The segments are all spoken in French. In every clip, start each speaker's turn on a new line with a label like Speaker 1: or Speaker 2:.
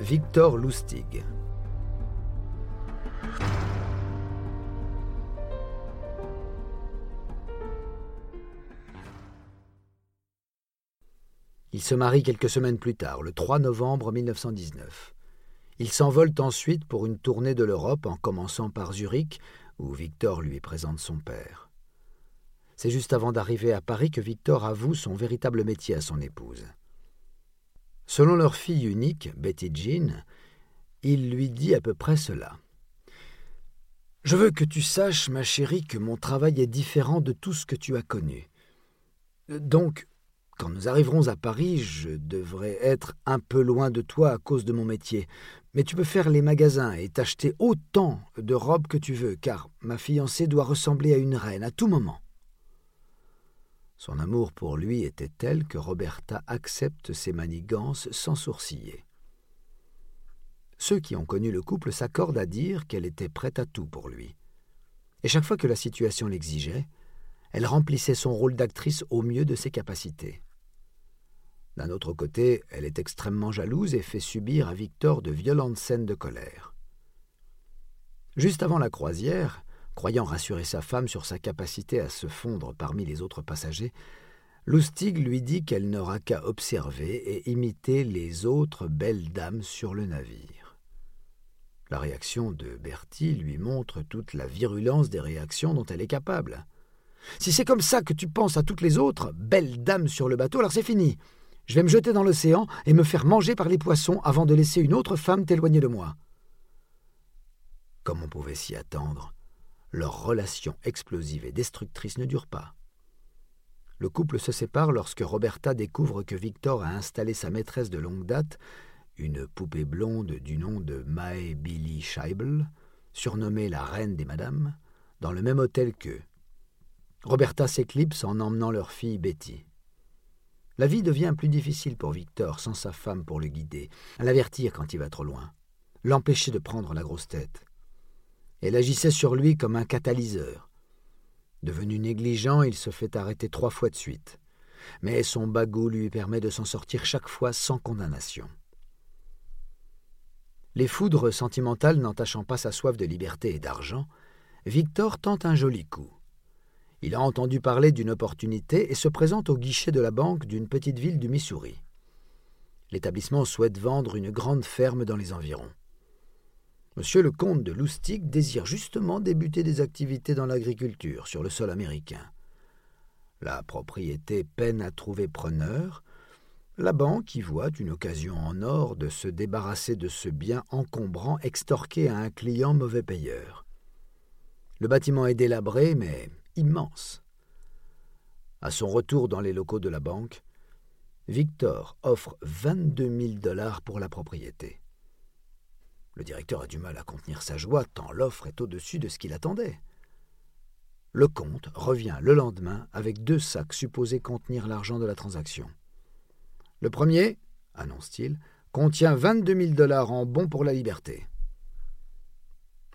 Speaker 1: Victor Lustig. Il se marie quelques semaines plus tard, le 3 novembre 1919. Ils s'envolent ensuite pour une tournée de l'Europe en commençant par Zurich, où Victor lui présente son père. C'est juste avant d'arriver à Paris que Victor avoue son véritable métier à son épouse. Selon leur fille unique, Betty Jean, il lui dit à peu près cela. Je veux que tu saches, ma chérie, que mon travail est différent de tout ce que tu as connu. Donc, quand nous arriverons à Paris, je devrais être un peu loin de toi à cause de mon métier. Mais tu peux faire les magasins et t'acheter autant de robes que tu veux, car ma fiancée doit ressembler à une reine à tout moment. Son amour pour lui était tel que Roberta accepte ses manigances sans sourciller. Ceux qui ont connu le couple s'accordent à dire qu'elle était prête à tout pour lui. Et chaque fois que la situation l'exigeait, elle remplissait son rôle d'actrice au mieux de ses capacités. D'un autre côté, elle est extrêmement jalouse et fait subir à Victor de violentes scènes de colère. Juste avant la croisière, croyant rassurer sa femme sur sa capacité à se fondre parmi les autres passagers, Lustig lui dit qu'elle n'aura qu'à observer et imiter les autres belles dames sur le navire. La réaction de Bertie lui montre toute la virulence des réactions dont elle est capable. Si c'est comme ça que tu penses à toutes les autres belles dames sur le bateau, alors c'est fini. Je vais me jeter dans l'océan et me faire manger par les poissons avant de laisser une autre femme t'éloigner de moi. Comme on pouvait s'y attendre, leur relation explosive et destructrice ne dure pas. Le couple se sépare lorsque Roberta découvre que Victor a installé sa maîtresse de longue date, une poupée blonde du nom de Mae Billy Scheibel, surnommée la reine des madames, dans le même hôtel qu'eux. Roberta s'éclipse en emmenant leur fille Betty. La vie devient plus difficile pour Victor sans sa femme pour le guider, l'avertir quand il va trop loin, l'empêcher de prendre la grosse tête. Elle agissait sur lui comme un catalyseur. Devenu négligent, il se fait arrêter trois fois de suite. Mais son bagot lui permet de s'en sortir chaque fois sans condamnation. Les foudres sentimentales n'entachant pas sa soif de liberté et d'argent, Victor tente un joli coup. Il a entendu parler d'une opportunité et se présente au guichet de la banque d'une petite ville du Missouri. L'établissement souhaite vendre une grande ferme dans les environs. Monsieur le comte de Loustic désire justement débuter des activités dans l'agriculture sur le sol américain. La propriété peine à trouver preneur. La banque y voit une occasion en or de se débarrasser de ce bien encombrant extorqué à un client mauvais payeur. Le bâtiment est délabré, mais immense. À son retour dans les locaux de la banque, Victor offre 22 000 dollars pour la propriété. Le directeur a du mal à contenir sa joie tant l'offre est au-dessus de ce qu'il attendait. Le comte revient le lendemain avec deux sacs supposés contenir l'argent de la transaction. Le premier, annonce-t-il, contient 22 000 dollars en bons pour la liberté.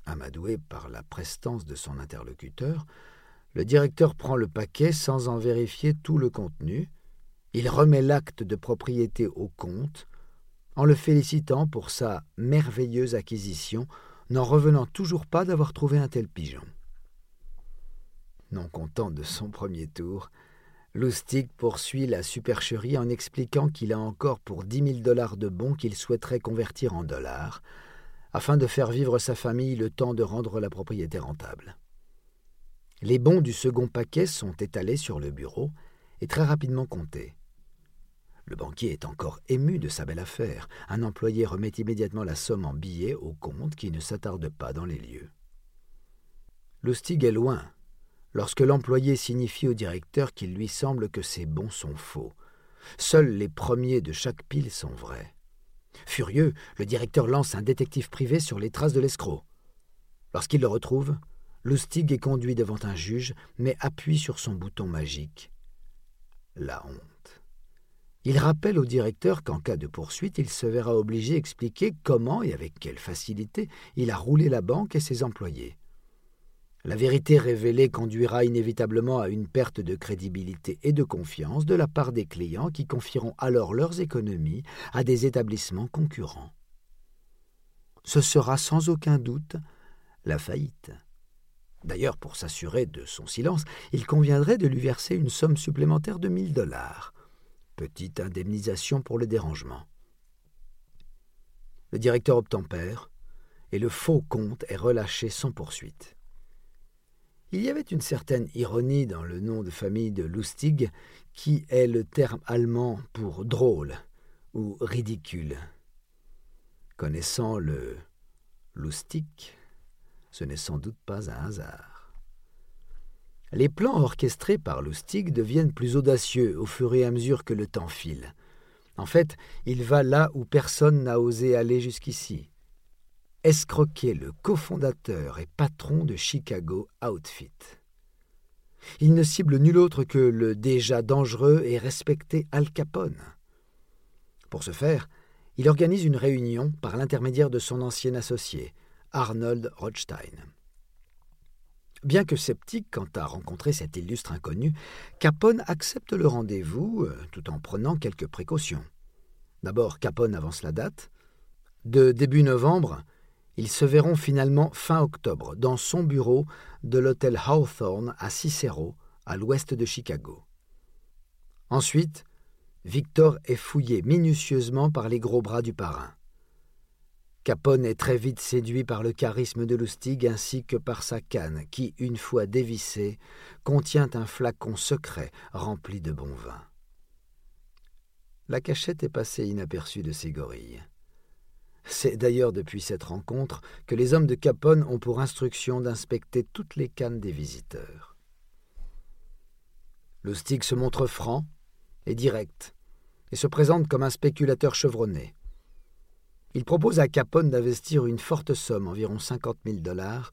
Speaker 1: Amadoué par la prestance de son interlocuteur, le directeur prend le paquet sans en vérifier tout le contenu. Il remet l'acte de propriété au compte, en le félicitant pour sa merveilleuse acquisition, n'en revenant toujours pas d'avoir trouvé un tel pigeon. Non content de son premier tour, Loustic poursuit la supercherie en expliquant qu'il a encore pour dix mille dollars de bons qu'il souhaiterait convertir en dollars, afin de faire vivre sa famille le temps de rendre la propriété rentable. Les bons du second paquet sont étalés sur le bureau et très rapidement comptés. Le banquier est encore ému de sa belle affaire. Un employé remet immédiatement la somme en billets au compte qui ne s'attarde pas dans les lieux. Lustig est loin lorsque l'employé signifie au directeur qu'il lui semble que ces bons sont faux. Seuls les premiers de chaque pile sont vrais. Furieux, le directeur lance un détective privé sur les traces de l'escroc. Lorsqu'il le retrouve, Lustig est conduit devant un juge, mais appuie sur son bouton magique. La honte. Il rappelle au directeur qu'en cas de poursuite, il se verra obligé d'expliquer comment et avec quelle facilité il a roulé la banque et ses employés. La vérité révélée conduira inévitablement à une perte de crédibilité et de confiance de la part des clients qui confieront alors leurs économies à des établissements concurrents. ce sera sans aucun doute la faillite. D'ailleurs, pour s'assurer de son silence, il conviendrait de lui verser une somme supplémentaire de mille dollars. Petite indemnisation pour le dérangement. Le directeur obtempère, et le faux comte est relâché sans poursuite. Il y avait une certaine ironie dans le nom de famille de Lustig, qui est le terme allemand pour drôle ou ridicule. Connaissant le Lustig, ce n'est sans doute pas un hasard. Les plans orchestrés par Lustig deviennent plus audacieux au fur et à mesure que le temps file. En fait, il va là où personne n'a osé aller jusqu'ici. Escroquer le cofondateur et patron de Chicago Outfit. Il ne cible nul autre que le déjà dangereux et respecté Al Capone. Pour ce faire, il organise une réunion par l'intermédiaire de son ancien associé, Arnold Rothstein. Bien que sceptique quant à rencontrer cet illustre inconnu, Capone accepte le rendez-vous euh, tout en prenant quelques précautions. D'abord, Capone avance la date. De début novembre, ils se verront finalement fin octobre dans son bureau de l'hôtel Hawthorne à Cicero, à l'ouest de Chicago. Ensuite, Victor est fouillé minutieusement par les gros bras du parrain. Capone est très vite séduit par le charisme de Lustig ainsi que par sa canne qui, une fois dévissée, contient un flacon secret rempli de bon vin. La cachette est passée inaperçue de ces gorilles. C'est d'ailleurs depuis cette rencontre que les hommes de Capone ont pour instruction d'inspecter toutes les cannes des visiteurs. Lustig se montre franc et direct et se présente comme un spéculateur chevronné. Il propose à Capone d'investir une forte somme, environ 50 000 dollars,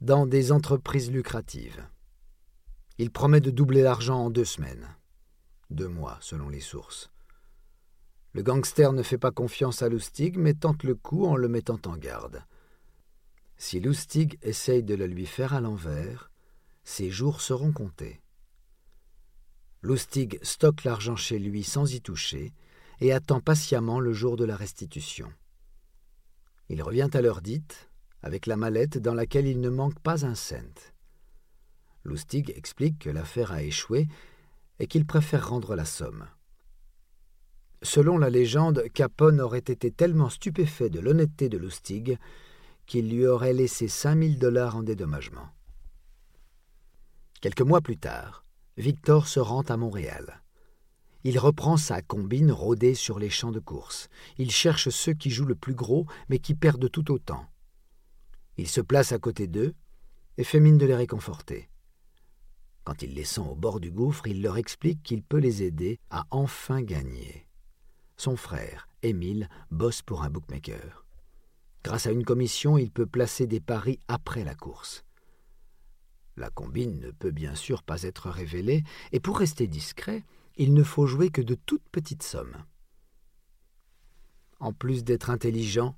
Speaker 1: dans des entreprises lucratives. Il promet de doubler l'argent en deux semaines. Deux mois, selon les sources. Le gangster ne fait pas confiance à Lustig, mais tente le coup en le mettant en garde. Si Lustig essaye de le lui faire à l'envers, ses jours seront comptés. Lustig stocke l'argent chez lui sans y toucher et attend patiemment le jour de la restitution. Il revient à l'heure dite, avec la mallette dans laquelle il ne manque pas un cent. Lustig explique que l'affaire a échoué et qu'il préfère rendre la somme. Selon la légende, Capone aurait été tellement stupéfait de l'honnêteté de Lustig qu'il lui aurait laissé cinq mille dollars en dédommagement. Quelques mois plus tard, Victor se rend à Montréal. Il reprend sa combine rodée sur les champs de course. Il cherche ceux qui jouent le plus gros, mais qui perdent tout autant. Il se place à côté d'eux et fait mine de les réconforter. Quand il les sent au bord du gouffre, il leur explique qu'il peut les aider à enfin gagner. Son frère, Émile, bosse pour un bookmaker. Grâce à une commission, il peut placer des paris après la course. La combine ne peut bien sûr pas être révélée, et pour rester discret, il ne faut jouer que de toutes petites sommes. En plus d'être intelligent,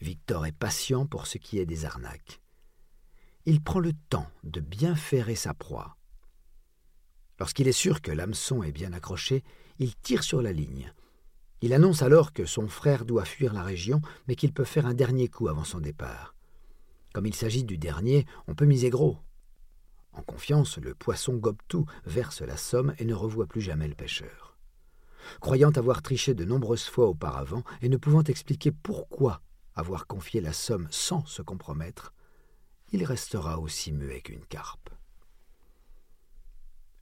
Speaker 1: Victor est patient pour ce qui est des arnaques. Il prend le temps de bien ferrer sa proie. Lorsqu'il est sûr que l'hameçon est bien accroché, il tire sur la ligne. Il annonce alors que son frère doit fuir la région, mais qu'il peut faire un dernier coup avant son départ. Comme il s'agit du dernier, on peut miser gros. En confiance, le poisson gobe tout, verse la somme et ne revoit plus jamais le pêcheur. Croyant avoir triché de nombreuses fois auparavant et ne pouvant expliquer pourquoi avoir confié la somme sans se compromettre, il restera aussi muet qu'une carpe.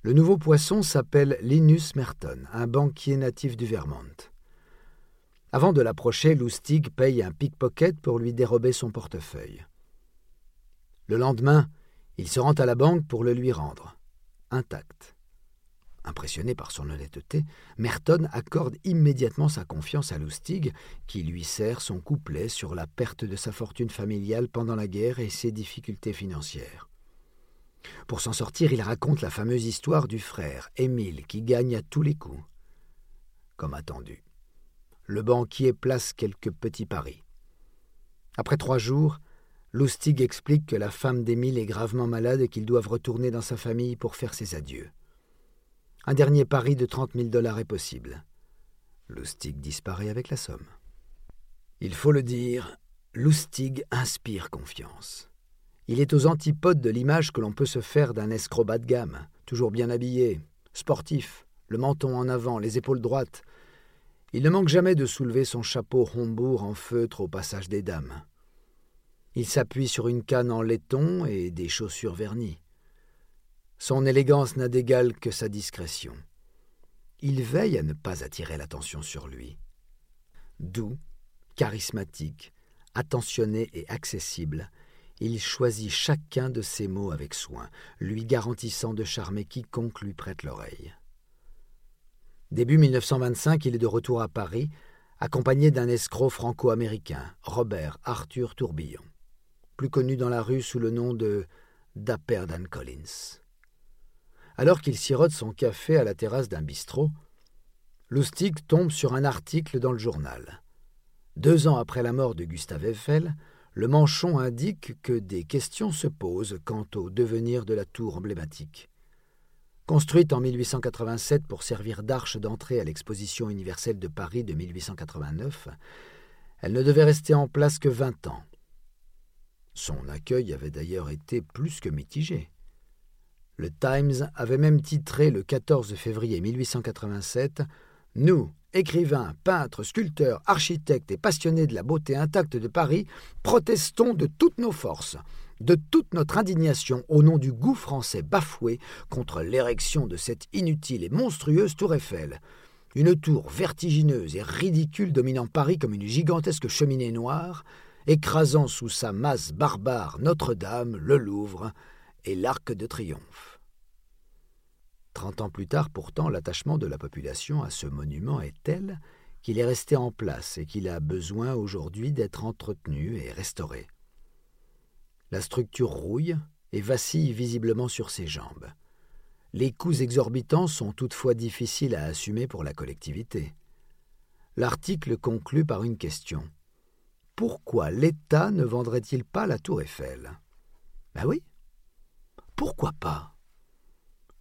Speaker 1: Le nouveau poisson s'appelle Linus Merton, un banquier natif du Vermont. Avant de l'approcher, Lustig paye un pickpocket pour lui dérober son portefeuille. Le lendemain, il se rend à la banque pour le lui rendre, intact. Impressionné par son honnêteté, Merton accorde immédiatement sa confiance à Lustig, qui lui sert son couplet sur la perte de sa fortune familiale pendant la guerre et ses difficultés financières. Pour s'en sortir, il raconte la fameuse histoire du frère, Émile, qui gagne à tous les coups. Comme attendu. Le banquier place quelques petits paris. Après trois jours, Lustig explique que la femme d'Émile est gravement malade et qu'ils doivent retourner dans sa famille pour faire ses adieux. Un dernier pari de trente mille dollars est possible. Lustig disparaît avec la somme. Il faut le dire, Lustig inspire confiance. Il est aux antipodes de l'image que l'on peut se faire d'un escroc de gamme, toujours bien habillé, sportif, le menton en avant, les épaules droites. Il ne manque jamais de soulever son chapeau Hombourg en feutre au passage des dames. Il s'appuie sur une canne en laiton et des chaussures vernies. Son élégance n'a d'égal que sa discrétion. Il veille à ne pas attirer l'attention sur lui. Doux, charismatique, attentionné et accessible, il choisit chacun de ses mots avec soin, lui garantissant de charmer quiconque lui prête l'oreille. Début 1925, il est de retour à Paris, accompagné d'un escroc franco-américain, Robert Arthur Tourbillon, plus connu dans la rue sous le nom de Dapper Dan Collins. Alors qu'il sirote son café à la terrasse d'un bistrot, Lustig tombe sur un article dans le journal. Deux ans après la mort de Gustave Eiffel, le manchon indique que des questions se posent quant au devenir de la tour emblématique. Construite en 1887 pour servir d'arche d'entrée à l'exposition universelle de Paris de 1889, elle ne devait rester en place que vingt ans. Son accueil avait d'ailleurs été plus que mitigé. Le Times avait même titré le 14 février 1887 Nous, écrivains, peintres, sculpteurs, architectes et passionnés de la beauté intacte de Paris, protestons de toutes nos forces, de toute notre indignation au nom du goût français bafoué contre l'érection de cette inutile et monstrueuse tour Eiffel. Une tour vertigineuse et ridicule dominant Paris comme une gigantesque cheminée noire, écrasant sous sa masse barbare Notre-Dame, le Louvre et l'Arc de Triomphe. Trente ans plus tard, pourtant, l'attachement de la population à ce monument est tel qu'il est resté en place et qu'il a besoin aujourd'hui d'être entretenu et restauré. La structure rouille et vacille visiblement sur ses jambes. Les coûts exorbitants sont toutefois difficiles à assumer pour la collectivité. L'article conclut par une question. Pourquoi l'État ne vendrait-il pas la tour Eiffel? Ben oui, pourquoi pas?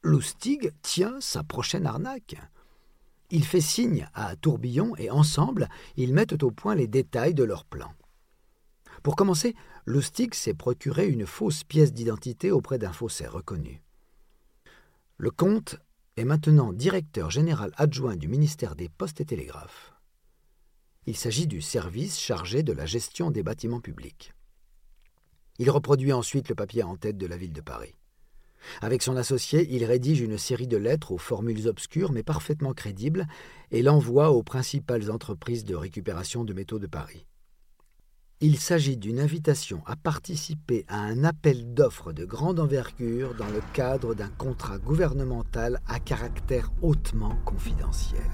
Speaker 1: Lustig tient sa prochaine arnaque. Il fait signe à Tourbillon et ensemble, ils mettent au point les détails de leur plan. Pour commencer, Lustig s'est procuré une fausse pièce d'identité auprès d'un faussaire reconnu. Le comte est maintenant directeur général adjoint du ministère des Postes et Télégraphes. Il s'agit du service chargé de la gestion des bâtiments publics. Il reproduit ensuite le papier en tête de la ville de Paris. Avec son associé, il rédige une série de lettres aux formules obscures mais parfaitement crédibles et l'envoie aux principales entreprises de récupération de métaux de Paris. Il s'agit d'une invitation à participer à un appel d'offres de grande envergure dans le cadre d'un contrat gouvernemental à caractère hautement confidentiel.